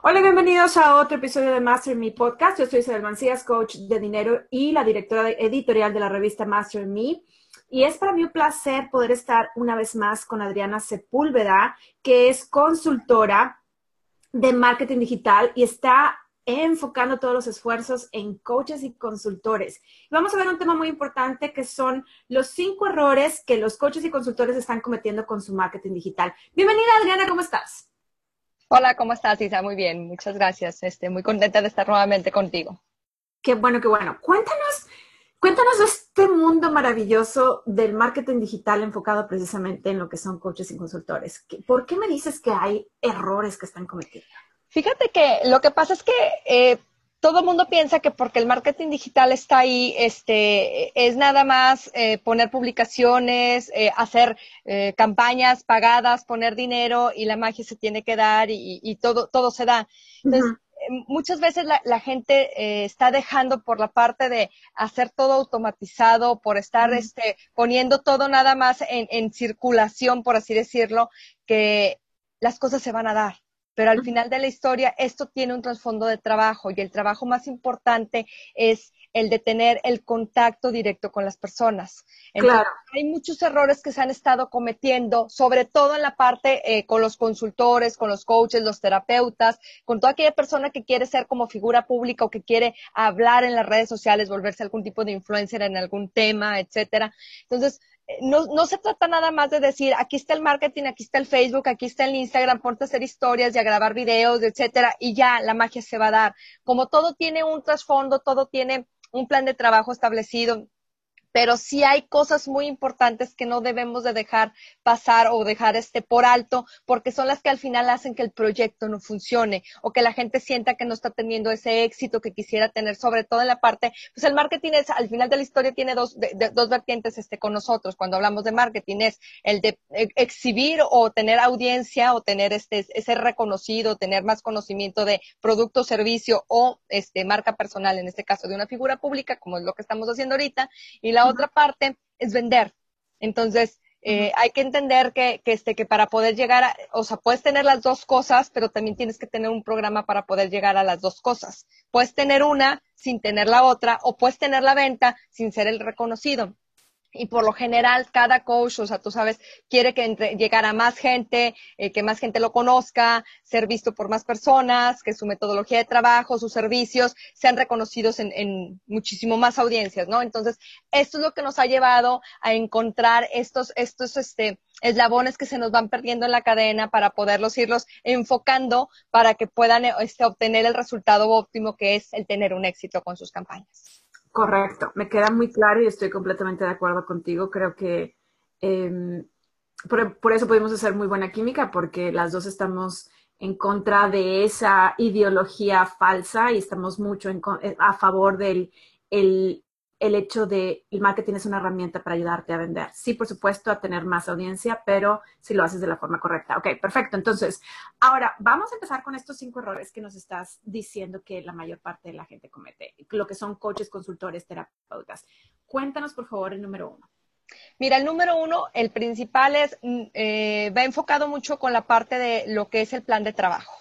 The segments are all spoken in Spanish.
Hola, bienvenidos a otro episodio de Master Me Podcast. Yo soy Isabel Mancías, coach de dinero y la directora editorial de la revista Master Me. Y es para mí un placer poder estar una vez más con Adriana Sepúlveda, que es consultora de marketing digital y está enfocando todos los esfuerzos en coaches y consultores. Vamos a ver un tema muy importante que son los cinco errores que los coaches y consultores están cometiendo con su marketing digital. Bienvenida Adriana, ¿cómo estás? Hola, ¿cómo estás, Isa? Muy bien, muchas gracias. Este, muy contenta de estar nuevamente contigo. Qué bueno, qué bueno. Cuéntanos Cuéntanos de este mundo maravilloso del marketing digital enfocado precisamente en lo que son coaches y consultores. ¿Por qué me dices que hay errores que están cometiendo? Fíjate que lo que pasa es que eh, todo el mundo piensa que porque el marketing digital está ahí, este, es nada más eh, poner publicaciones, eh, hacer campañas pagadas, poner dinero y la magia se tiene que dar y, todo, todo se da. Entonces, muchas veces la, gente eh, está dejando por la parte de hacer todo automatizado, por estar este, poniendo todo nada más en, en, circulación, por así decirlo, que las cosas se van a dar. Pero al final de la historia, esto tiene un trasfondo de trabajo y el trabajo más importante es el de tener el contacto directo con las personas. claro. Hay muchos errores que se han estado cometiendo, sobre todo en la parte eh, con los consultores, con los coaches, los terapeutas, con toda aquella persona que quiere ser como figura pública o que quiere hablar en las redes sociales, volverse algún tipo de influencer en algún tema, etcétera. Entonces, no, no, se trata nada más de decir, aquí está el marketing, aquí está el Facebook, aquí está el Instagram, ponte a hacer historias y a grabar videos, etcétera, y ya la magia se va a dar. Como todo tiene un trasfondo, todo tiene un plan de trabajo establecido, pero sí hay cosas muy importantes que no debemos de dejar pasar o dejar este por alto, porque son las que al final hacen que el proyecto no funcione o que la gente sienta que no está teniendo ese éxito que quisiera tener, sobre todo en la parte, pues el marketing es, al final de la historia tiene dos, dos vertientes este, con nosotros. Cuando hablamos de marketing es el de e, exhibir o tener audiencia o tener este, ese reconocido, tener más conocimiento de producto, servicio o este, marca personal, en este caso de una figura pública, como es lo que estamos haciendo ahorita. Y la otra parte es vender. Entonces, eh, hay que entender que, que, este, que para poder llegar a, o sea, puedes tener las dos cosas, pero también tienes que tener un programa para poder llegar a las dos cosas. Puedes tener una sin tener la otra, o puedes tener la venta sin ser el reconocido y por lo general cada coach, o sea, tú sabes, quiere que entre, llegar a más gente, eh, que más gente lo conozca, ser visto por más personas, que su metodología de trabajo, sus servicios sean reconocidos en, en, muchísimo más audiencias, ¿no? Entonces, esto es lo que nos ha llevado a encontrar estos, estos, este, eslabones que se nos van perdiendo en la cadena para poderlos irlos enfocando para que puedan este, obtener el resultado óptimo que es el tener un éxito con sus campañas. Correcto, me queda muy claro y estoy completamente de acuerdo contigo. Creo que em, por, eso pudimos hacer muy buena química porque las dos estamos en contra de esa ideología falsa y estamos mucho eh, a favor del el, el hecho de el marketing es una herramienta para ayudarte a vender. Sí, por supuesto, a tener más audiencia, pero si lo haces de la forma correcta. Ok, perfecto. Entonces, ahora vamos a empezar con estos cinco errores que nos estás diciendo que la mayor parte de la gente comete, lo que son coaches, consultores, terapeutas. Cuéntanos, por favor, el número uno. Mira, el número uno, el principal es, mm, eh, va enfocado mucho con la parte de lo que es el plan de trabajo.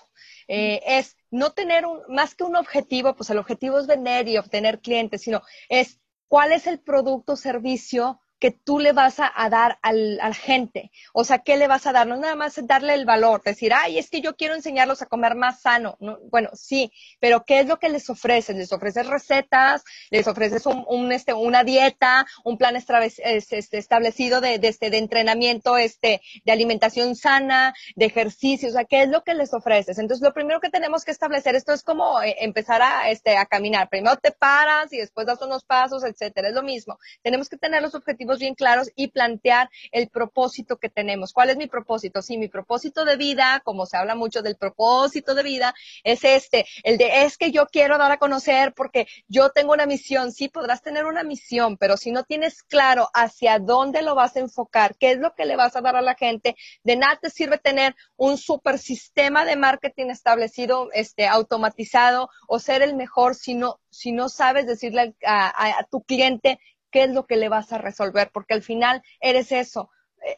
Eh, es no tener un, más que un objetivo, pues el objetivo es vender y obtener clientes, sino es cuál es el producto o servicio que tú le vas a, dar al, a la gente. O sea, ¿qué le vas a dar? No nada más darle el valor, decir, ay, es que yo quiero enseñarlos a comer más sano. bueno, sí, pero ¿qué es lo que les ofreces? Les ofreces recetas, les ofreces un, este, una dieta, un plan este, establecido de, de, este, de entrenamiento, este, de alimentación sana, de ejercicio. O sea, ¿qué es lo que les ofreces? Entonces, lo primero que tenemos que establecer, esto es como eh, empezar a, este, a caminar. Primero te paras y después das unos pasos, etcétera. Es lo mismo. Tenemos que tener los objetivos bien claros y plantear el propósito que tenemos. ¿Cuál es mi propósito? Sí, mi propósito de vida, como se habla mucho del propósito de vida, es este, el de es que yo quiero dar a conocer porque yo tengo una misión. Sí, podrás tener una misión, pero si no tienes claro hacia dónde lo vas a enfocar, qué es lo que le vas a dar a la gente, de nada te sirve tener un super sistema de marketing establecido, este, automatizado o ser el mejor si no, si no sabes decirle a tu cliente qué es lo que le vas a resolver, porque al final eres eso,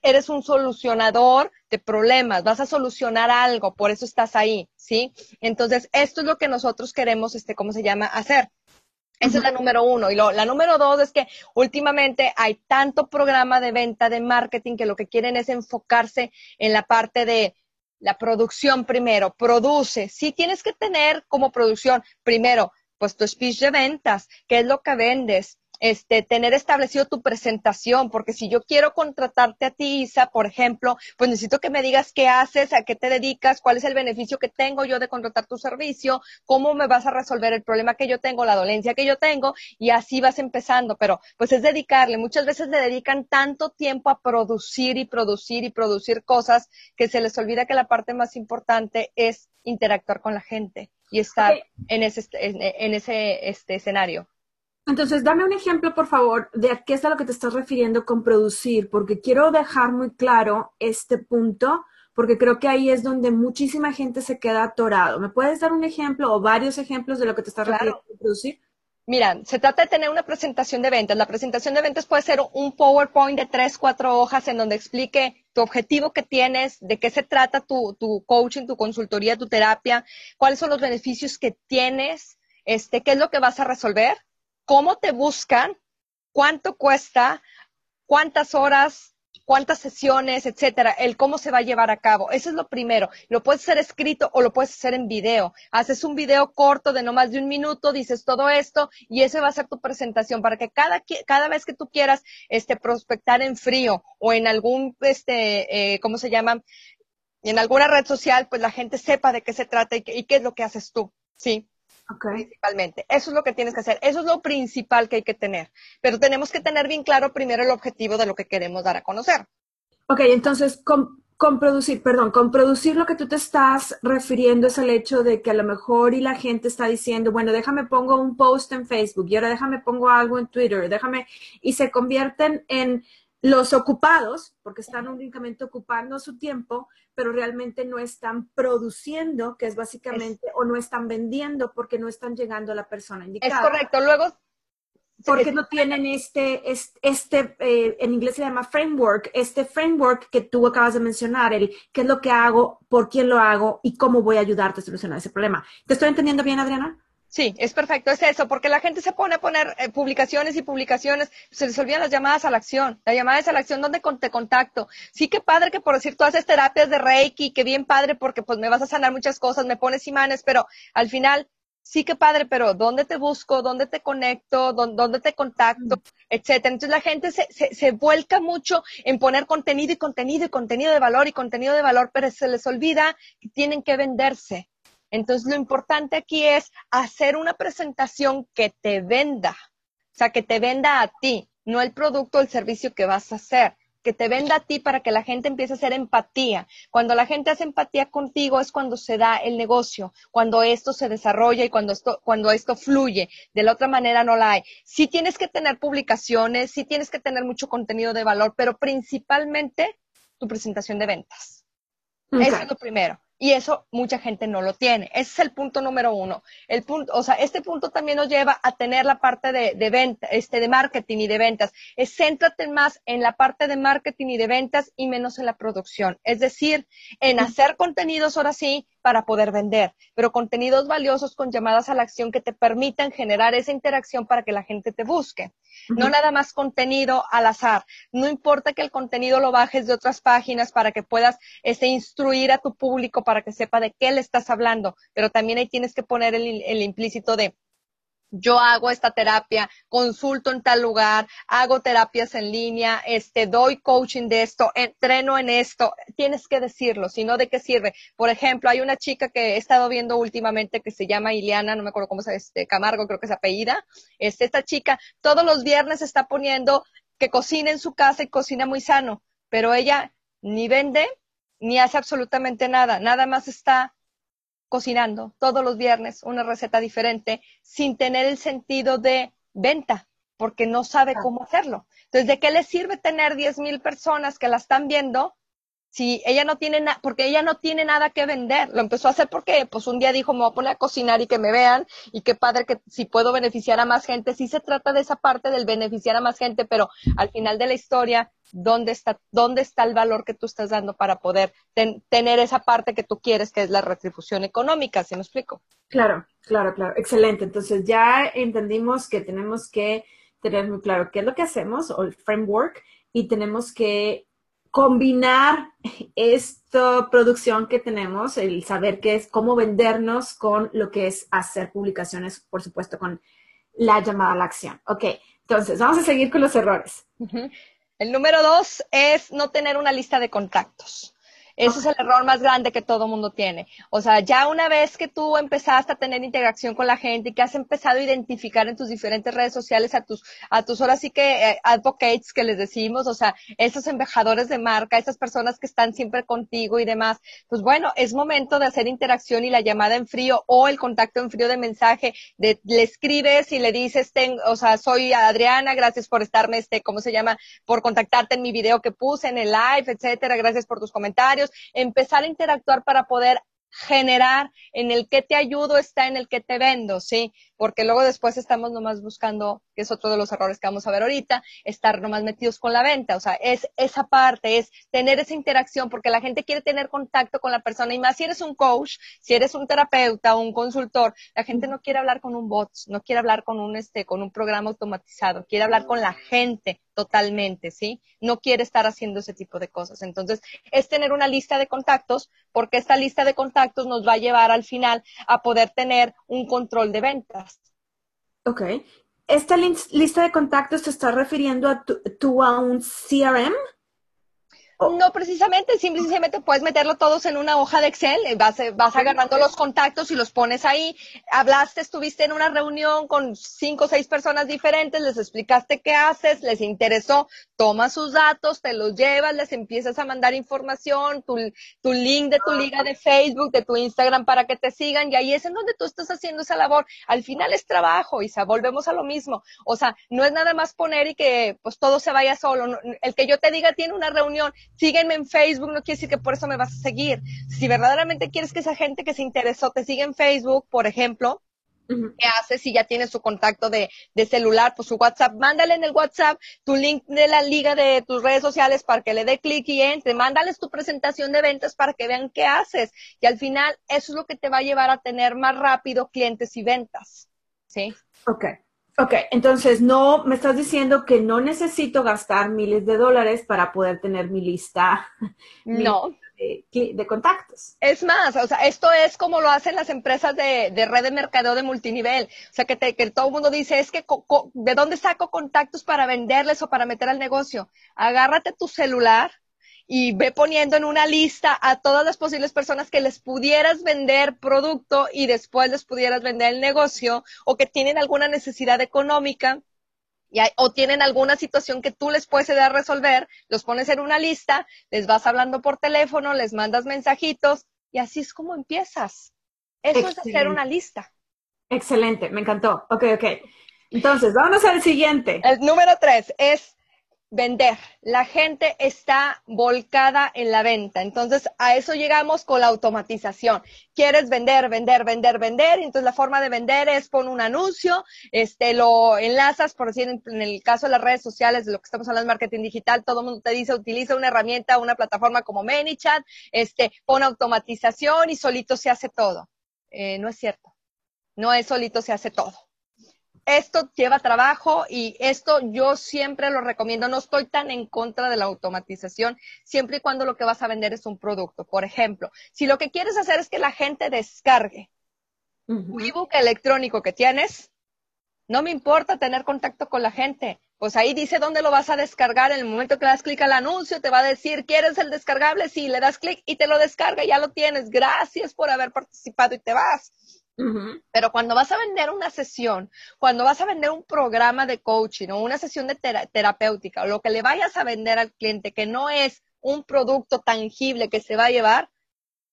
eres un solucionador de problemas, vas a solucionar algo, por eso estás ahí, ¿sí? Entonces, esto es lo que nosotros queremos, este, ¿cómo se llama? Hacer. Esa es la número uno. Y la número dos es que últimamente hay tanto programa de venta, de marketing, que lo que quieren es enfocarse en la parte de la producción primero. Produce. Sí tienes que tener como producción, primero, pues tu speech de ventas, qué es lo que vendes, este, tener establecido tu presentación, porque si yo quiero contratarte a ti, Isa, por ejemplo, pues necesito que me digas qué haces, a qué te dedicas, cuál es el beneficio que tengo yo de contratar tu servicio, cómo me vas a resolver el problema que yo tengo, la dolencia que yo tengo, y así vas empezando, pero pues es dedicarle, muchas veces le dedican tanto tiempo a producir y producir y producir cosas que se les olvida que la parte más importante es interactuar con la gente y estar en ese, en, ese este, escenario. Entonces, dame un ejemplo, por favor, de a qué es a lo que te estás refiriendo con producir, porque quiero dejar muy claro este punto, porque creo que ahí es donde muchísima gente se queda atorado. ¿Me puedes dar un ejemplo o varios ejemplos de lo que te estás refiriendo con producir? Mira, se trata de tener una presentación de ventas. La presentación de ventas puede ser un PowerPoint de tres, cuatro hojas en donde explique tu objetivo que tienes, de qué se trata tu, tu coaching, tu consultoría, tu terapia, cuáles son los beneficios que tienes, este, qué es lo que vas a resolver cómo te buscan, cuánto cuesta, cuántas horas, cuántas sesiones, etcétera, el cómo se va a llevar a cabo. Eso es lo primero. Lo puedes hacer escrito o lo puedes hacer en video. Haces un video corto de no más de un minuto, dices todo esto y ese va a ser tu presentación para que cada, cada vez que tú quieras este, prospectar en frío o en algún, este, eh, ¿cómo se llama? En alguna red social, pues la gente sepa de qué se trata y qué es lo que haces tú. Sí. Principalmente. Eso es lo que tienes que hacer. Eso es lo principal que hay que tener. Pero tenemos que tener bien claro primero el objetivo de lo que queremos dar a conocer. Ok, entonces, con, con, producir, perdón, con producir lo que tú te estás refiriendo es el hecho de que a lo mejor y la gente está diciendo, bueno, déjame pongo un post en Facebook y ahora déjame pongo algo en Twitter, déjame, y se convierten en los ocupados, porque están únicamente ocupando su tiempo, pero realmente no están produciendo, que es básicamente, o no están vendiendo porque no están llegando a la persona indicada. Es correcto. Luego, porque no tienen este, este, eh, en inglés se llama framework, este framework que tú acabas de mencionar, el qué es lo que hago, por quién lo hago y cómo voy a ayudarte a solucionar ese problema. ¿Te estoy entendiendo bien, Adriana? Sí, es perfecto, es eso, porque la gente se pone a poner eh, publicaciones y publicaciones, se les olvidan las llamadas a la acción, la llamada es a la acción, ¿dónde te contacto? Sí, qué padre que por decir tú haces terapias de Reiki, que bien padre porque pues me vas a sanar muchas cosas, me pones imanes, pero al final, sí que padre, pero ¿dónde te busco? ¿Dónde te conecto? ¿Dónde, te contacto? Etcétera. Entonces la gente se, se, se vuelca mucho en poner contenido y contenido y contenido de valor y contenido de valor, pero se les olvida que tienen que venderse entonces, lo importante aquí es hacer una presentación que te venda, o sea, que te venda a ti, no el producto o el servicio que vas a hacer, que te venda a ti para que la gente empiece a hacer empatía. Cuando la gente hace empatía contigo es cuando se da el negocio, cuando esto se desarrolla y cuando esto, cuando esto fluye. De la otra manera no la hay. Sí tienes que tener publicaciones, sí tienes que tener mucho contenido de valor, pero principalmente tu presentación de ventas. Eso es lo primero. Y eso mucha gente no lo tiene. Ese es el punto número uno. El punto, o sea, este punto también nos lleva a tener la parte de, de venta, este, de marketing y de ventas. Es céntrate más en la parte de marketing y de ventas y menos en la producción. Es decir, en hacer contenidos ahora sí para poder vender, pero contenidos valiosos con llamadas a la acción que te permitan generar esa interacción para que la gente te busque. No nada más contenido al azar. No importa que el contenido lo bajes de otras páginas para que puedas este, instruir a tu público para que sepa de qué le estás hablando, pero también ahí tienes que poner el, el implícito de yo hago esta terapia, consulto en tal lugar, hago terapias en línea, este, doy coaching de esto, entreno en esto, tienes que decirlo, si no, ¿de qué sirve? Por ejemplo, hay una chica que he estado viendo últimamente que se llama Ileana, no me acuerdo cómo se este, Camargo, creo que es apellida, este, esta chica todos los viernes está poniendo que cocina en su casa y cocina muy sano, pero ella ni vende ni hace absolutamente nada, nada más está cocinando todos los viernes una receta diferente sin tener el sentido de venta, porque no sabe cómo hacerlo. Entonces, ¿de qué le sirve tener 10 mil personas que la están viendo si ella no tiene nada, porque ella no tiene nada que vender, lo empezó a hacer porque pues un día dijo me voy a poner a cocinar y que me vean y qué padre que si puedo beneficiar a más gente, sí se trata de esa parte del beneficiar a más gente, pero al final de la historia, ¿dónde está, dónde está el valor que tú estás dando para poder tener esa parte que tú quieres, que es la retribución económica, ¿sí me explico? Claro, claro, claro, excelente. Entonces ya entendimos que tenemos que tener muy claro qué es lo que hacemos o el framework y tenemos que combinar esta producción que tenemos, el saber qué es, cómo vendernos con lo que es hacer publicaciones, por supuesto, con la llamada a la acción. Ok, entonces vamos a seguir con los errores. El número dos es no tener una lista de contactos. Ese es el error más grande que todo mundo tiene. O sea, ya una vez que tú empezaste a tener interacción con la gente y que has empezado a identificar en tus diferentes redes sociales a tus, a tus ahora sí que eh, advocates que les decimos, o sea, esos embajadores de marca, esas personas que están siempre contigo y demás, pues bueno, es momento de hacer interacción y la llamada en frío o el contacto en frío de mensaje, de, le escribes y le dices, ten, o sea, soy Adriana, gracias por estarme, este, ¿cómo se llama? Por contactarte en mi video que puse, en el live, etcétera, gracias por tus comentarios empezar a interactuar para poder generar en el que te ayudo está en el que te vendo, ¿sí? Porque luego después estamos nomás buscando, que es otro de los errores que vamos a ver ahorita, estar nomás metidos con la venta, o sea, es esa parte, es tener esa interacción, porque la gente quiere tener contacto con la persona y más si eres un coach, si eres un terapeuta o un consultor, la gente no quiere hablar con un bot, no quiere hablar con un, este, con un programa automatizado, quiere hablar con la gente, totalmente, ¿sí? No quiere estar haciendo ese tipo de cosas. Entonces, es tener una lista de contactos, porque esta lista de contactos nos va a llevar al final a poder tener un control de ventas. Ok. ¿Esta lista de contactos te está refiriendo a tu, a un CRM? No precisamente, simplemente puedes meterlo todos en una hoja de Excel, eh, vas, eh, vas agarrando los contactos y los pones ahí. Hablaste, estuviste en una reunión con cinco o seis personas diferentes, les explicaste qué haces, les interesó, tomas sus datos, te los llevas, les empiezas a mandar información, tu, tu link de tu liga de Facebook, de tu Instagram para que te sigan y ahí es en donde tú estás haciendo esa labor. Al final es trabajo y volvemos a lo mismo. O sea, no es nada más poner y que pues todo se vaya solo. El que yo te diga tiene una reunión, sígueme en Facebook, no quiere decir que por eso me vas a seguir. Si verdaderamente quieres que esa gente que se interesó te siga en Facebook, por ejemplo, ¿Qué haces si ya tienes su contacto de, de, celular, pues su WhatsApp? Mándale en el WhatsApp tu link de la liga de tus redes sociales para que le dé clic y entre. Mándales tu presentación de ventas para que vean qué haces. Y al final, eso es lo que te va a llevar a tener más rápido clientes y ventas. ¿Sí? Ok. Ok, entonces no, me estás diciendo que no necesito gastar miles de dólares para poder tener mi lista. No. de, contactos. Es más, o sea, esto es como lo hacen las empresas de, de red de mercadeo de multinivel. O sea, que, que todo el mundo dice, es que, ¿de dónde saco contactos para venderles o para meter al negocio? Agárrate tu celular, y ve poniendo en una lista a todas las posibles personas que les pudieras vender producto y después les pudieras vender el negocio o que tienen alguna necesidad económica y o tienen alguna situación que tú les puedes ayudar a resolver, los pones en una lista, les vas hablando por teléfono, les mandas mensajitos y así es como empiezas. Eso es hacer una lista. Excelente, me encantó. Ok, ok. Entonces, vámonos al siguiente. El número tres es vender. La gente está volcada en la venta. Entonces, a eso llegamos con la automatización. Quieres vender, vender, vender, vender. Entonces, la forma de vender es pon un anuncio, este, lo enlazas, por decir, en, el caso de las redes sociales, de lo que estamos hablando de marketing digital, todo el mundo te dice, utiliza una herramienta, una plataforma como ManyChat, este, pon automatización y solito se hace todo. Eh, no es cierto. No es solito se hace todo esto lleva trabajo y esto yo siempre lo recomiendo. No estoy tan en contra de la automatización, siempre y cuando lo que vas a vender es un producto. Por ejemplo, si lo que quieres hacer es que la gente descargue un ebook electrónico que tienes, no me importa tener contacto con la gente. Pues ahí dice dónde lo vas a descargar. En el momento que le das clic al anuncio, te va a decir, ¿quieres el descargable? Sí, le das clic y te lo descarga, ya lo tienes. Gracias por haber participado y te vas. Pero cuando vas a vender una sesión, cuando vas a vender un programa de coaching o una sesión de terapéutica o lo que le vayas a vender al cliente que no es un producto tangible que se va a llevar,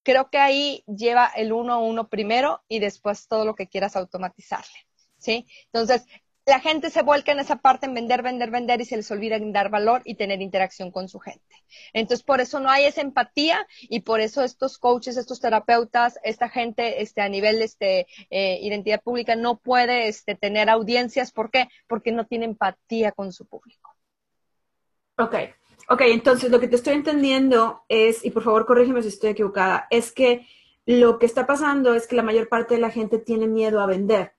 creo que ahí lleva el uno a uno primero y después todo lo que quieras automatizarle. ¿Sí? Entonces, la gente se vuelca en esa parte en vender, vender, vender y se les olvida dar valor y tener interacción con su gente. Entonces, por eso no hay esa empatía y por eso estos coaches, estos terapeutas, esta gente este, a nivel de este, eh, identidad pública no puede este, tener audiencias. ¿Por qué? Porque no tiene empatía con su público. Ok, ok, entonces lo que te estoy entendiendo es, y por favor corrígeme si estoy equivocada, es que lo que está pasando es que la mayor parte de la gente tiene miedo a vender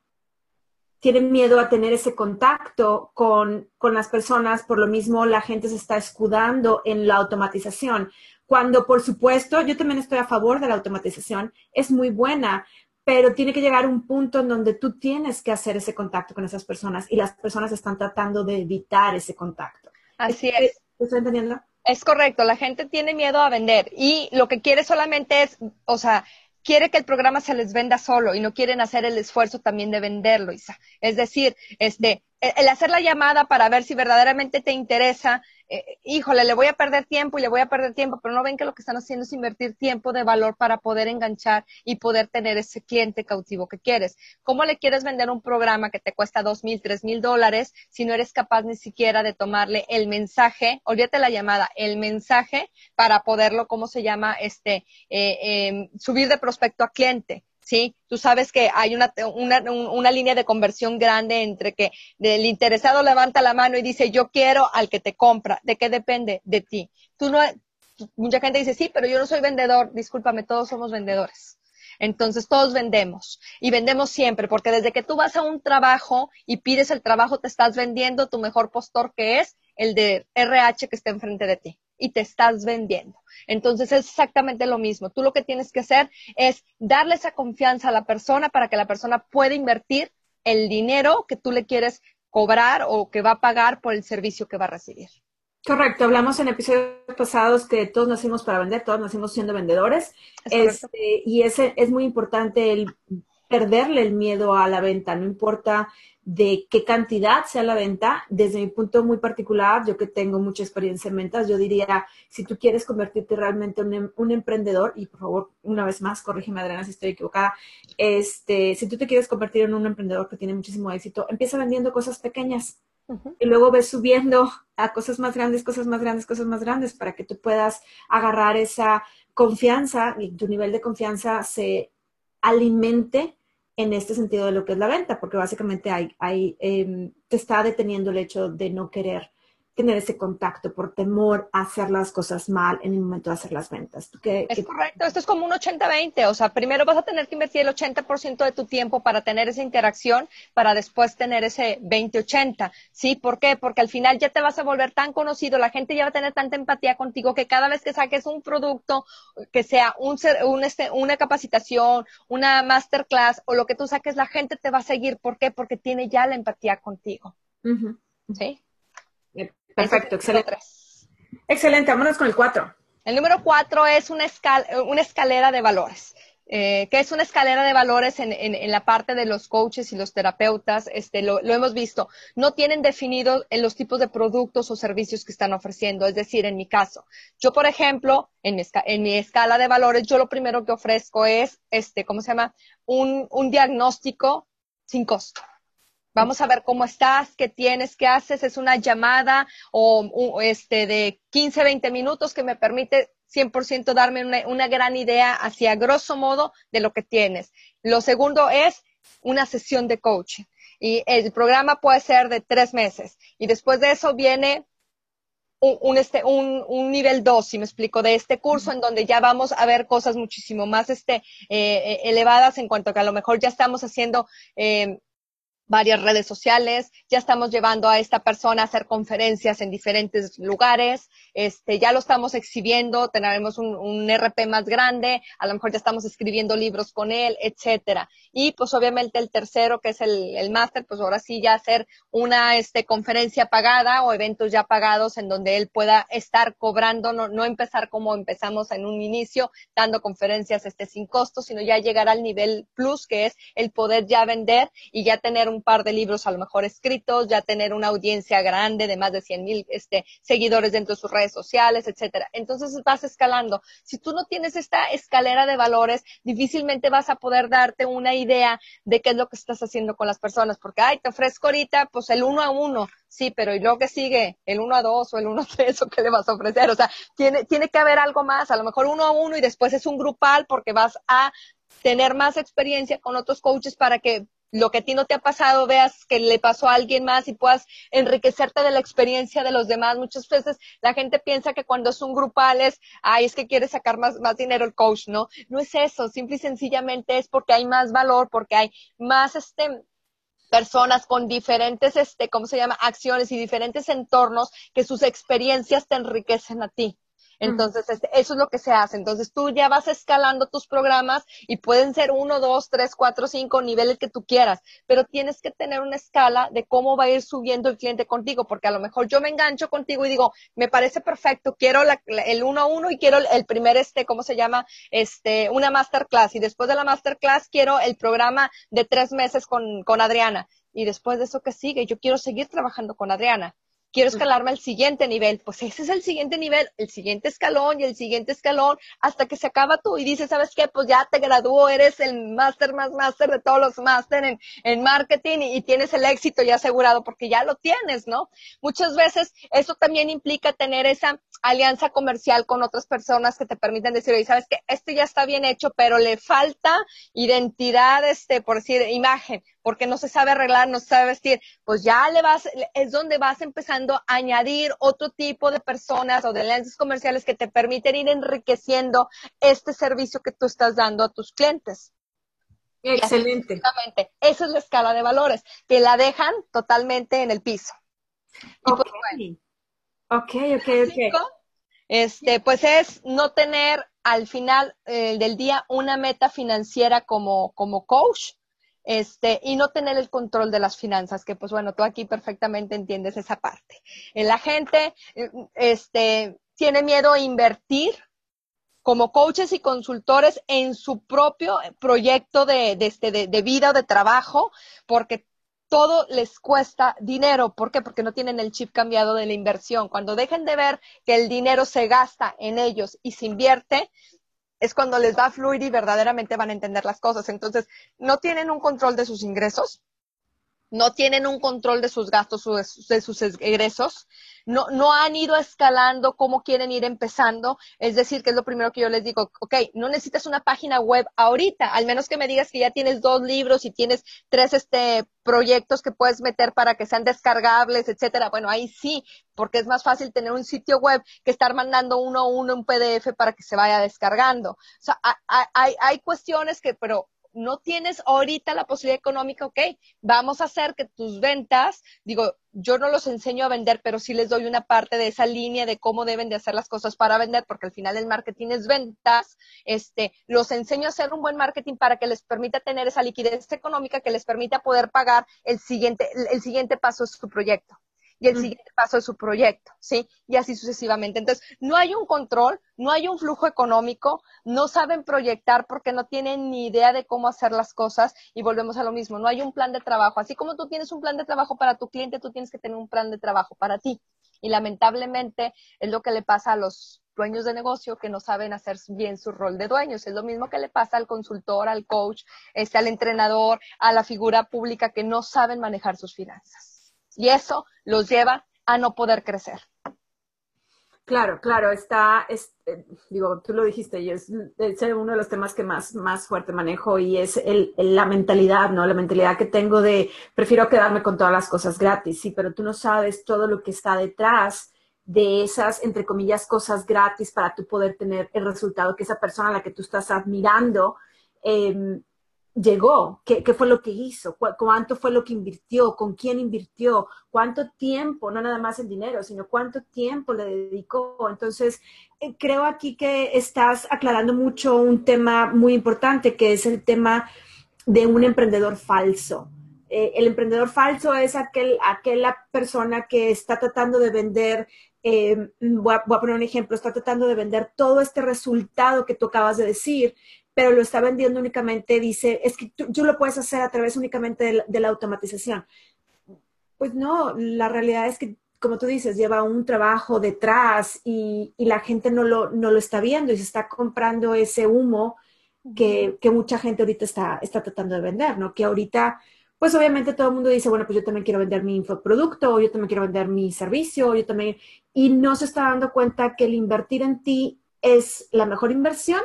tienen miedo a tener ese contacto con, las personas, por lo mismo la gente se está escudando en la automatización. Cuando, por supuesto, yo también estoy a favor de la automatización, es muy buena, pero tiene que llegar un punto en donde tú tienes que hacer ese contacto con esas personas y las personas están tratando de evitar ese contacto. Así es. ¿Estás entendiendo? Es correcto, la gente tiene miedo a vender y lo que quiere solamente es, o sea, quiere que el programa se les venda solo y no quieren hacer el esfuerzo también de venderlo, Isa. Es decir, este, el hacer la llamada para ver si verdaderamente te interesa eh, híjole, le voy a perder tiempo y le voy a perder tiempo, pero no ven que lo que están haciendo es invertir tiempo de valor para poder enganchar y poder tener ese cliente cautivo que quieres. ¿Cómo le quieres vender un programa que te cuesta dos mil, tres mil dólares si no eres capaz ni siquiera de tomarle el mensaje, olvídate la llamada, el mensaje para poderlo, ¿cómo se llama? Este, eh, em, subir de prospecto a cliente. ¿Sí? Tú sabes que hay una, una, una, línea de conversión grande entre que el interesado levanta la mano y dice, yo quiero al que te compra. ¿De qué depende? De ti. Tú no, mucha gente dice, sí, pero yo no soy vendedor. Discúlpame, todos somos vendedores. Entonces todos vendemos y vendemos siempre, porque desde que tú vas a un trabajo y pides el trabajo, te estás vendiendo tu mejor postor que es el de RH que está enfrente de ti y te estás vendiendo. Entonces es exactamente lo mismo. Tú lo que tienes que hacer es darle esa confianza a la persona para que la persona pueda invertir el dinero que tú le quieres cobrar o que va a pagar por el servicio que va a recibir. Correcto, hablamos en episodios pasados que todos nacimos para vender, todos nacimos siendo vendedores. Este, y ese es muy importante el perderle el miedo a la venta, no importa de qué cantidad sea la venta. Desde mi punto muy particular, yo que tengo mucha experiencia en ventas, yo diría, si tú quieres convertirte realmente en em, un, emprendedor, y por favor, una vez más, corrígeme Adriana si estoy equivocada, este, si tú te quieres convertir en un emprendedor que tiene muchísimo éxito, empieza vendiendo cosas pequeñas. Y luego ves subiendo a cosas más grandes, cosas más grandes, cosas más grandes, para que tú puedas agarrar esa confianza y tu nivel de confianza se alimente en este sentido de lo que es la venta, porque básicamente hay, hay em, te está deteniendo el hecho de no querer tener ese contacto por temor a hacer las cosas mal en el momento de hacer las ventas. es correcto, esto es como un 80-20, o sea, primero vas a tener que invertir el 80% de tu tiempo para tener esa interacción, para después tener ese 20-80, ¿sí? ¿Por qué? Porque al final ya te vas a volver tan conocido, la gente ya va a tener tanta empatía contigo que cada vez que saques un producto, que sea un, un este, una capacitación, una masterclass o lo que tú saques, la gente te va a seguir. ¿Por qué? Porque tiene ya la empatía contigo. ¿Sí? Perfecto, excelente. Excelente, vámonos con el 4. El número 4 es una, una escalera de valores. Eh, que es una escalera de valores en, en, la parte de los coaches y los terapeutas, este, lo, lo hemos visto, no tienen definido en los tipos de productos o servicios que están ofreciendo. Es decir, en mi caso, yo, por ejemplo, en mi, en mi escala de valores, yo lo primero que ofrezco es, este, ¿cómo se llama? Un, un diagnóstico sin costo. Vamos a ver cómo estás, qué tienes, qué haces. Es una llamada o, este de 15, 20 minutos que me permite 100% darme una, una gran idea hacia grosso modo de lo que tienes. Lo segundo es una sesión de coaching. Y el programa puede ser de tres meses. Y después de eso viene un, este, un, un nivel 2, si me explico, de este curso en donde ya vamos a ver cosas muchísimo más este, eh, eh elevadas en cuanto a que a lo mejor ya estamos haciendo eh, varias redes sociales, ya estamos llevando a esta persona a hacer conferencias en diferentes lugares, este, ya lo estamos exhibiendo, tenemos un, un, RP más grande, a lo mejor ya estamos escribiendo libros con él, etcétera. Y pues obviamente el tercero, que es el, el máster, pues ahora sí ya hacer una este, conferencia pagada o eventos ya pagados en donde él pueda estar cobrando, no, no empezar como empezamos en un inicio, dando conferencias este, sin costo, sino ya llegar al nivel plus, que es el poder ya vender y ya tener un un par de libros a lo mejor escritos, ya tener una audiencia grande de más de 100 mil este, seguidores dentro de sus redes sociales, etcétera. Entonces vas escalando. Si tú no tienes esta escalera de valores, difícilmente vas a poder darte una idea de qué es lo que estás haciendo con las personas, porque, ay, te ofrezco ahorita, pues el uno a uno, sí, pero ¿y luego que sigue? ¿El uno a dos o el uno a tres o qué le vas a ofrecer? O sea, tiene, tiene que haber algo más, a lo mejor uno a uno y después es un grupal porque vas a tener más experiencia con otros coaches para que lo que a ti no te ha pasado, veas que le pasó a alguien más y puedas enriquecerte de la experiencia de los demás. Muchas veces la gente piensa que cuando es un ay, es que quiere sacar más, más dinero el coach, ¿no? No es eso, simple y sencillamente es porque hay más valor, porque hay más, este, personas con diferentes, este, ¿cómo se llama? Acciones y diferentes entornos que sus experiencias te enriquecen a ti. Entonces, este, eso es lo que se hace. Entonces, tú ya vas escalando tus programas y pueden ser uno, dos, tres, cuatro, cinco niveles que tú quieras, pero tienes que tener una escala de cómo va a ir subiendo el cliente contigo, porque a lo mejor yo me engancho contigo y digo, me parece perfecto, quiero el uno a uno y quiero el, primer, este, ¿cómo se llama? Este, una masterclass y después de la masterclass quiero el programa de tres meses con, con Adriana. Y después de eso que sigue, yo quiero seguir trabajando con Adriana quiero escalarme al siguiente nivel, pues ese es el siguiente nivel, el siguiente escalón y el siguiente escalón hasta que se acaba tú y dices, ¿sabes qué? Pues ya te graduó, eres el máster más máster de todos los máster en, en marketing y, y, tienes el éxito ya asegurado porque ya lo tienes, ¿no? Muchas veces eso también implica tener esa alianza comercial con otras personas que te permiten decir, oye, ¿sabes qué? Este ya está bien hecho, pero le falta identidad, este, por decir, imagen porque no se sabe arreglar, no se sabe vestir, pues ya le vas, es donde vas empezando a añadir otro tipo de personas o de alianzas comerciales que te permiten ir enriqueciendo este servicio que tú estás dando a tus clientes. Excelente. Exactamente. Esa es la escala de valores, que la dejan totalmente en el piso. Ok, ok, ok, ok. Este, pues es no tener al final eh, del día una meta financiera como, como coach, este, y no tener el control de las finanzas, que pues bueno, tú aquí perfectamente entiendes esa parte. La gente, este, tiene miedo a invertir como coaches y consultores en su propio proyecto de, de, este, de, de vida o de trabajo, porque todo les cuesta dinero. ¿Por qué? Porque no tienen el chip cambiado de la inversión. Cuando dejen de ver que el dinero se gasta en ellos y se invierte, es cuando les va a fluir y verdaderamente van a entender las cosas. Entonces, no tienen un control de sus ingresos, no tienen un control de sus gastos, de sus egresos, no, no han ido escalando cómo quieren ir empezando. Es decir, que es lo primero que yo les digo, ok, no necesitas una página web ahorita, al menos que me digas que ya tienes dos libros y tienes tres este, proyectos que puedes meter para que sean descargables, etcétera. Bueno, ahí sí, porque es más fácil tener un sitio web que estar mandando uno a uno un PDF para que se vaya descargando. O sea, hay, hay cuestiones que, pero no tienes ahorita la posibilidad económica, ok, vamos a hacer que tus ventas, digo, yo no los enseño a vender, pero sí les doy una parte de esa línea de cómo deben de hacer las cosas para vender, porque al final el marketing es ventas, este, los enseño a hacer un buen marketing para que les permita tener esa liquidez económica que les permita poder pagar el siguiente, el siguiente paso de su proyecto y el siguiente paso de su proyecto, ¿sí? Y así sucesivamente. Entonces, no hay un control, no hay un flujo económico, no saben proyectar porque no tienen ni idea de cómo hacer las cosas y volvemos a lo mismo, no hay un plan de trabajo. Así como tú tienes un plan de trabajo para tu cliente, tú tienes que tener un plan de trabajo para ti. Y lamentablemente es lo que le pasa a los dueños de negocio que no saben hacer bien su rol de dueños. Es lo mismo que le pasa al consultor, al coach, este, al entrenador, a la figura pública que no saben manejar sus finanzas y eso los lleva a no poder crecer. Claro, claro, está, es, eh, digo, tú lo dijiste, y es, uno de los temas que más, más fuerte manejo y es el, la mentalidad, ¿no? La mentalidad que tengo de prefiero quedarme con todas las cosas gratis, sí, pero tú no sabes todo lo que está detrás de esas, entre comillas, cosas gratis para tú poder tener el resultado que esa persona a la que tú estás admirando eh, llegó, qué, fue lo que hizo, cuánto fue lo que invirtió, con quién invirtió, cuánto tiempo, no nada más en dinero, sino cuánto tiempo le dedicó. Entonces, eh, creo aquí que estás aclarando mucho un tema muy importante, que es el tema de un emprendedor falso. Eh, el emprendedor falso es aquel, aquella persona que está tratando de vender, eh, voy, a, poner un ejemplo, está tratando de vender todo este resultado que tú acabas de decir, pero lo está vendiendo únicamente, dice, es que tú, lo puedes hacer a través únicamente de la, automatización. Pues no, la realidad es que, como tú dices, lleva un trabajo detrás y, la gente no lo, no lo está viendo y se está comprando ese humo que, mucha gente ahorita está, está tratando de vender, ¿no? Que ahorita, pues obviamente todo el mundo dice, bueno, pues yo también quiero vender mi infoproducto, o yo también quiero vender mi servicio, yo también, y no se está dando cuenta que el invertir en ti es la mejor inversión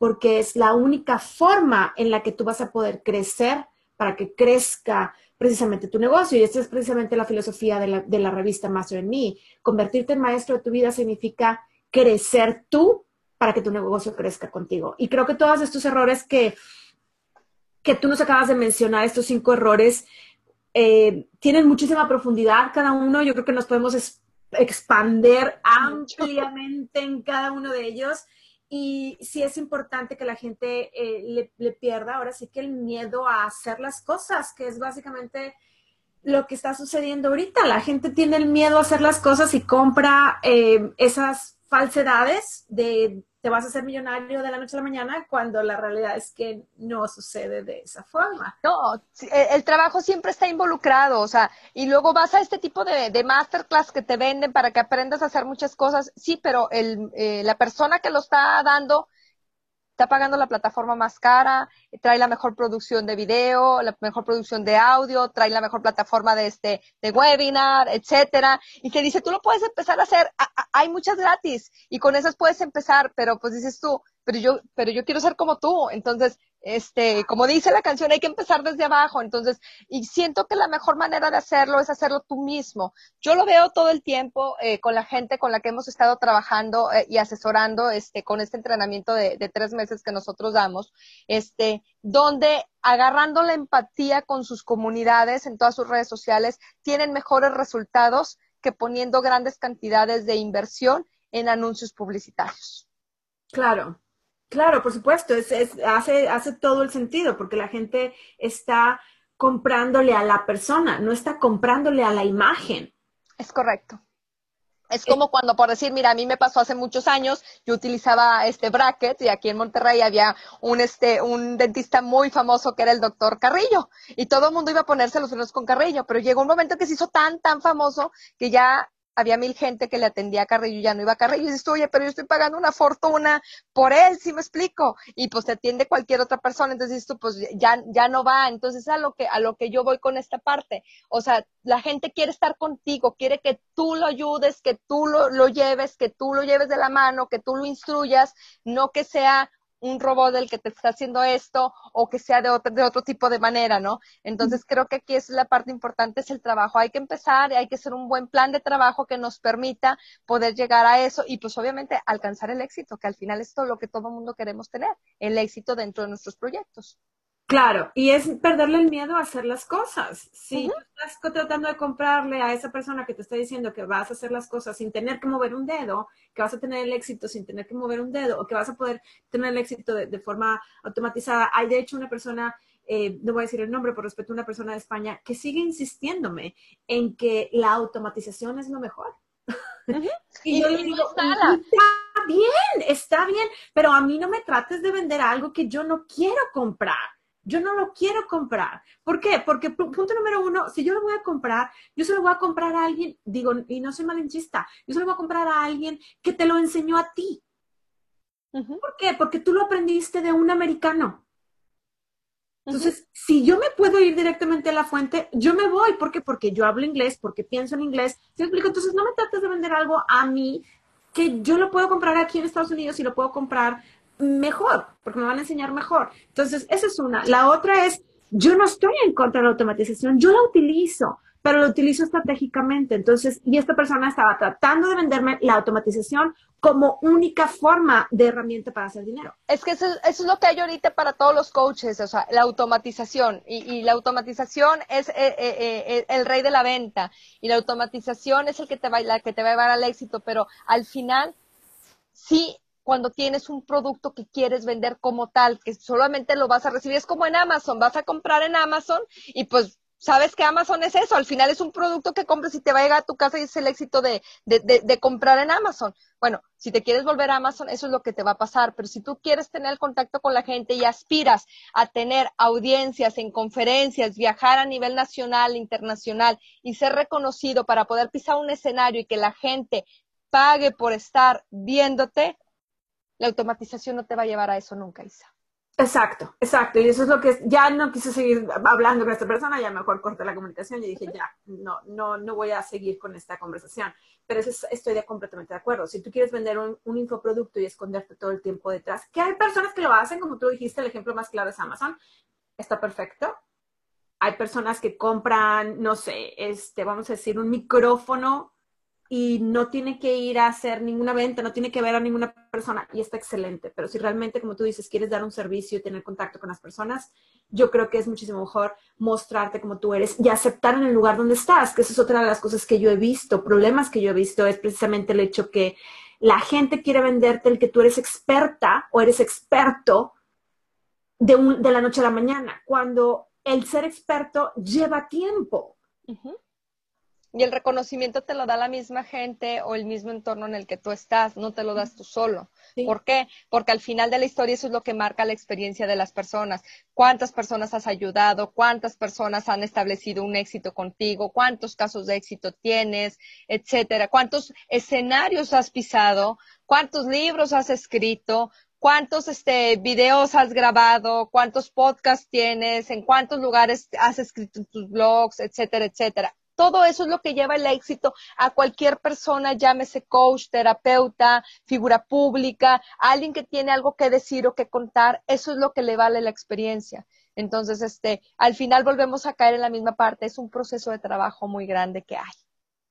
porque es la única forma en la que tú vas a poder crecer para que crezca precisamente tu negocio. Y esta es precisamente la filosofía de la, de la revista Master en Me. Convertirte en maestro de tu vida significa crecer tú para que tu negocio crezca contigo. Y creo que todos estos errores que, que tú nos acabas de mencionar, estos cinco errores, eh, tienen muchísima profundidad cada uno. Yo creo que nos podemos expander ampliamente en cada uno de ellos y sí es importante que la gente eh, le, pierda ahora sí que el miedo a hacer las cosas, que es básicamente lo que está sucediendo ahorita. La gente tiene el miedo a hacer las cosas y compra eh, esas falsedades de te vas a hacer millonario de la noche a la mañana cuando la realidad es que no sucede de esa forma. No, e, el, trabajo siempre está involucrado, o sea, y luego vas a este tipo de, de masterclass que te venden para que aprendas a hacer muchas cosas, sí, pero el, eh, la persona que lo está dando está pagando la plataforma más cara, trae la mejor producción de video, la mejor producción de audio, trae la mejor plataforma de este, de webinar, etcétera, y te dice, tú lo puedes empezar a hacer, hay muchas gratis, y con esas puedes empezar, pero pues dices tú, pero yo, pero yo quiero ser como tú, entonces este, como dice la canción, hay que empezar desde abajo. Entonces, y siento que la mejor manera de hacerlo es hacerlo tú mismo. Yo lo veo todo el tiempo eh, con la gente con la que hemos estado trabajando eh, y asesorando, este, con este entrenamiento de, de, tres meses que nosotros damos, este, donde agarrando la empatía con sus comunidades en todas sus redes sociales, tienen mejores resultados que poniendo grandes cantidades de inversión en anuncios publicitarios. Claro, Claro, por supuesto, es, hace, hace todo el sentido porque la gente está comprándole a la persona, no está comprándole a la imagen. Es correcto. Es como cuando, por decir, mira, a mí me pasó hace muchos años, yo utilizaba este bracket y aquí en Monterrey había un, este, un dentista muy famoso que era el doctor Carrillo y todo el mundo iba a ponerse los frenos con Carrillo, pero llegó un momento que se hizo tan, tan famoso que ya había mil gente que le atendía a Carrillo y ya no iba a Carrillo. Y dices, oye, pero yo estoy pagando una fortuna por él, si me explico. Y pues te atiende cualquier otra persona. Entonces dices tú, pues ya, ya no va. Entonces a lo que, a lo que yo voy con esta parte. O sea, la gente quiere estar contigo, quiere que tú lo ayudes, que tú lo, lo lleves, que tú lo lleves de la mano, que tú lo instruyas, no que sea un robot del que te está haciendo esto o que sea de otro, de otro tipo de manera, ¿no? Entonces creo que aquí es la parte importante, es el trabajo. Hay que empezar, y hay que hacer un buen plan de trabajo que nos permita poder llegar a eso y pues obviamente alcanzar el éxito, que al final es todo lo que todo el mundo queremos tener, el éxito dentro de nuestros proyectos. Claro, y es perderle el miedo a hacer las cosas. Si estás tratando de comprarle a esa persona que te está diciendo que vas a hacer las cosas sin tener que mover un dedo, que vas a tener el éxito sin tener que mover un dedo, o que vas a poder tener el éxito de, forma automatizada. Hay de hecho una persona, eh, no voy a decir el nombre por respeto a una persona de España, que sigue insistiéndome en que la automatización es lo mejor. y, yo le digo, está bien, está bien, pero a mí no me trates de vender algo que yo no quiero comprar yo no lo quiero comprar. ¿Por qué? Porque punto número uno, si yo lo voy a comprar, yo se lo voy a comprar a alguien, digo, y no soy malinchista, yo se lo voy a comprar a alguien que te lo enseñó a ti. ¿Por qué? Porque tú lo aprendiste de un americano. Entonces, si yo me puedo ir directamente a la fuente, yo me voy. ¿Por qué? Porque yo hablo inglés, porque pienso en inglés. ¿Sí explico? Entonces, no me trates de vender algo a mí que yo lo puedo comprar aquí en Estados Unidos y lo puedo comprar mejor, porque me van a enseñar mejor. Entonces, esa es una. La otra es, yo no estoy en contra de la automatización, yo la utilizo. pero lo utilizo estratégicamente. Entonces, y esta persona estaba tratando de venderme la automatización como única forma de herramienta para hacer dinero. Es que eso, es lo que hay ahorita para todos los coaches, o sea, la automatización. Y, la automatización es eh, eh, eh, el rey de la venta. Y la automatización es el que te va, la que te va a llevar al éxito. Pero al final, sí cuando tienes un producto que quieres vender como tal, que solamente lo vas a recibir. Es como en Amazon, vas a comprar en Amazon y pues sabes que Amazon es eso, al final es un producto que compras y te va a llegar a tu casa y es el éxito de, de, comprar en Amazon. Bueno, si te quieres volver a Amazon, eso es lo que te va a pasar, pero si tú quieres tener contacto con la gente y aspiras a tener audiencias en conferencias, viajar a nivel nacional, internacional y ser reconocido para poder pisar un escenario y que la gente pague por estar viéndote, la automatización no te va a llevar a eso nunca, Isa. Exacto, exacto. Y eso es lo que ya no quise seguir hablando con esta persona, ya mejor corté la comunicación y dije, ya, no, no, no voy a seguir con esta conversación. Pero eso estoy de, completamente de acuerdo. Si tú quieres vender un, un, infoproducto y esconderte todo el tiempo detrás, que hay personas que lo hacen, como tú dijiste, el ejemplo más claro es Amazon, está perfecto. Hay personas que compran, no sé, este, vamos a decir, un micrófono y no tiene que ir a hacer ninguna venta, no tiene que ver a ninguna persona y está excelente. Pero si realmente, como tú dices, quieres dar un servicio y tener contacto con las personas, yo creo que es muchísimo mejor mostrarte como tú eres y aceptar en el lugar donde estás, que esa es otra de las cosas que yo he visto, problemas que yo he visto, es precisamente el hecho que la gente quiere venderte el que tú eres experta o eres experto de, de la noche a la mañana, cuando el ser experto lleva tiempo. Y el reconocimiento te lo da la misma gente o el mismo entorno en el que tú estás, no te lo das tú solo. ¿Por qué? Porque al final de la historia eso es lo que marca la experiencia de las personas. ¿Cuántas personas has ayudado? ¿Cuántas personas han establecido un éxito contigo? ¿Cuántos casos de éxito tienes? Etcétera. ¿Cuántos escenarios has pisado? ¿Cuántos libros has escrito? cuántos este, videos has grabado, cuántos podcasts tienes, en cuántos lugares has escrito tus blogs, etcétera, etcétera. Todo eso es lo que lleva el éxito a cualquier persona, llámese coach, terapeuta, figura pública, alguien que tiene algo que decir o que contar, eso es lo que le vale la experiencia. Entonces, este, al final volvemos a caer en la misma parte, es un proceso de trabajo muy grande que hay.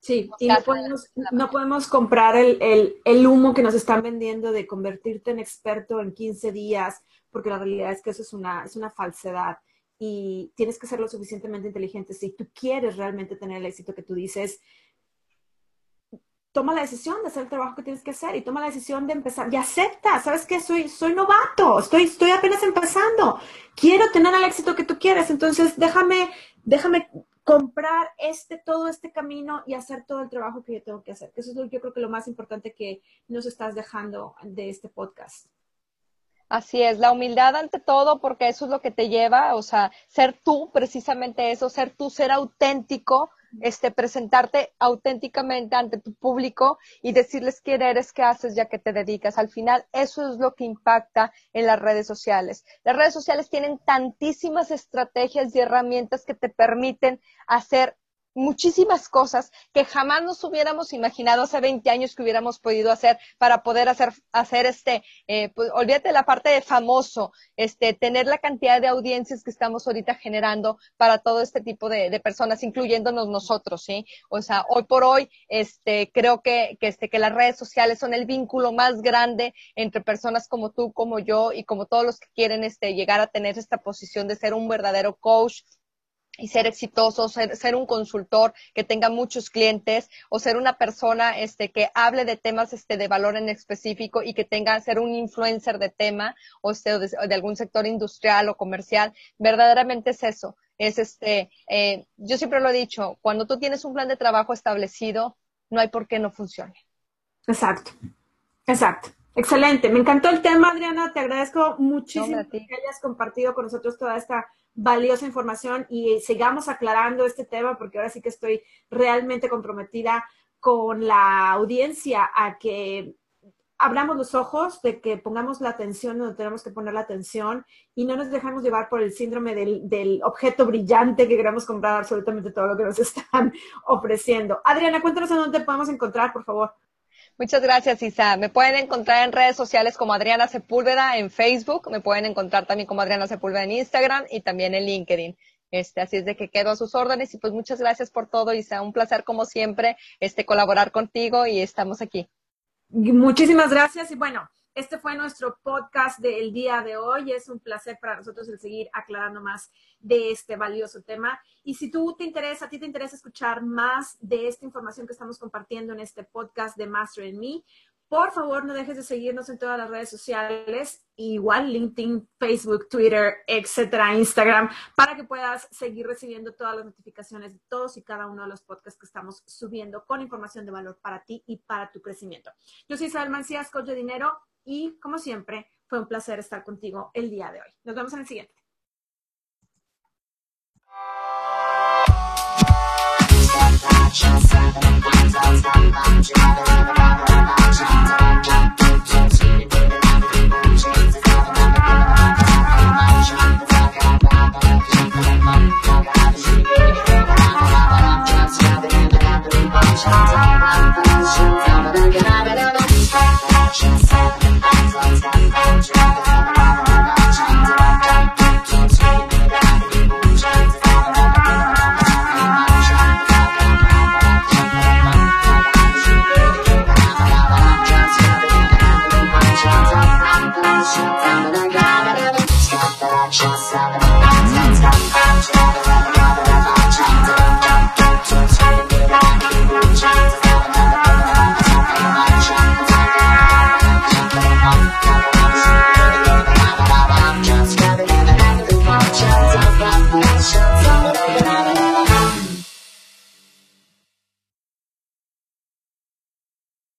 Sí, y no podemos, no podemos comprar el, el, humo que nos están vendiendo de convertirte en experto en 15 días, porque la realidad es que eso es una, es una falsedad y tienes que ser lo suficientemente inteligente. Si tú quieres realmente tener el éxito que tú dices, toma la decisión de hacer el trabajo que tienes que hacer y toma la decisión de empezar y acepta, sabes que soy, soy novato, estoy, estoy apenas empezando, quiero tener el éxito que tú quieres, entonces déjame, déjame comprar este, todo este camino y hacer todo el trabajo que yo tengo que hacer. Eso es yo creo que lo más importante que nos estás dejando de este podcast. Así es, la humildad ante todo, porque eso es lo que te lleva, o sea, ser tú, precisamente eso, ser tú, ser auténtico, este, presentarte auténticamente ante tu público y decirles quién eres, qué haces, ya que te dedicas. Al final, eso es lo que impacta en las redes sociales. Las redes sociales tienen tantísimas estrategias y herramientas que te permiten hacer muchísimas cosas que jamás nos hubiéramos imaginado hace 20 años que hubiéramos podido hacer para poder hacer, hacer este, eh, pues, olvídate la parte de famoso, este, tener la cantidad de audiencias que estamos ahorita generando para todo este tipo de, de personas, incluyéndonos nosotros, ¿sí? O sea, hoy por hoy, este, creo que, que, este, que las redes sociales son el vínculo más grande entre personas como tú, como yo y como todos los que quieren, este, llegar a tener esta posición de ser un verdadero coach, y ser exitoso, ser, un consultor que tenga muchos clientes o ser una persona este, que hable de temas este, de valor en específico y que tenga, ser un influencer de tema o, este, de, algún sector industrial o comercial, verdaderamente es eso. Es este, eh, yo siempre lo he dicho, cuando tú tienes un plan de trabajo establecido, no hay por qué no funcione. Exacto, exacto. Excelente, me encantó el tema, Adriana. Te agradezco muchísimo que hayas compartido con nosotros toda esta valiosa información y sigamos aclarando este tema porque ahora sí que estoy realmente comprometida con la audiencia a que abramos los ojos, de que pongamos la atención donde tenemos que poner la atención y no nos dejamos llevar por el síndrome del, del, objeto brillante que queremos comprar absolutamente todo lo que nos están ofreciendo. Adriana, cuéntanos en dónde podemos encontrar, por favor. Muchas gracias, Isa. Me pueden encontrar en redes sociales como Adriana Sepúlveda en Facebook, me pueden encontrar también como Adriana Sepúlveda en Instagram y también en LinkedIn. Este, así es de que quedo a sus órdenes y pues muchas gracias por todo y sea un placer como siempre este, colaborar contigo y estamos aquí. Muchísimas gracias y bueno, este fue nuestro podcast del día de hoy. Es un placer para nosotros el seguir aclarando más de este valioso tema. Y si tú te interesa, a ti te interesa escuchar más de esta información que estamos compartiendo en este podcast de Master in Me, por favor, no dejes de seguirnos en todas las redes sociales, igual LinkedIn, Facebook, Twitter, etcétera, Instagram, para que puedas seguir recibiendo todas las notificaciones de todos y cada uno de los podcasts que estamos subiendo con información de valor para ti y para tu crecimiento. Yo soy Isabel Mancías, coach de dinero, y como siempre, fue un placer estar contigo el día de hoy. Nos vemos en el siguiente. you.